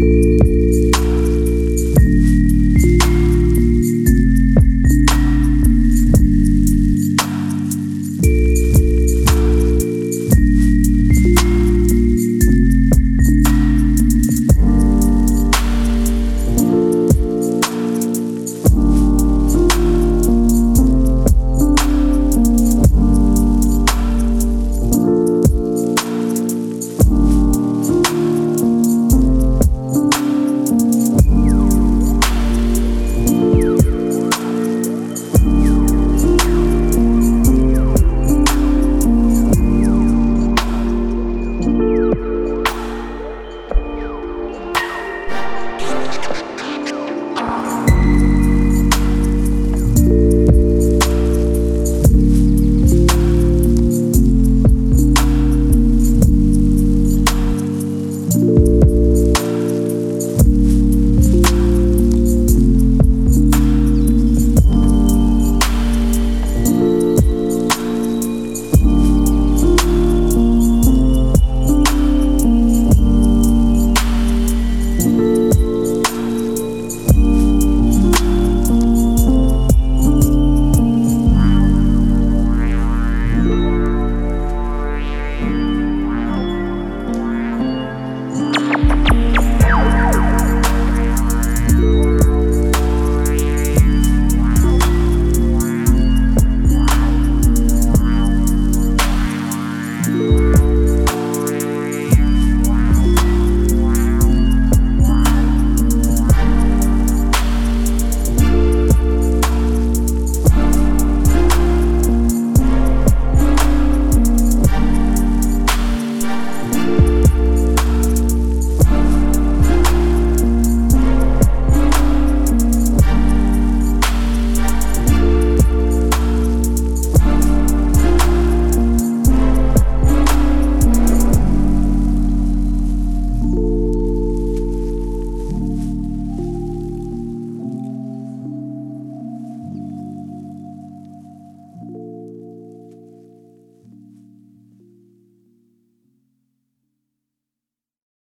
Música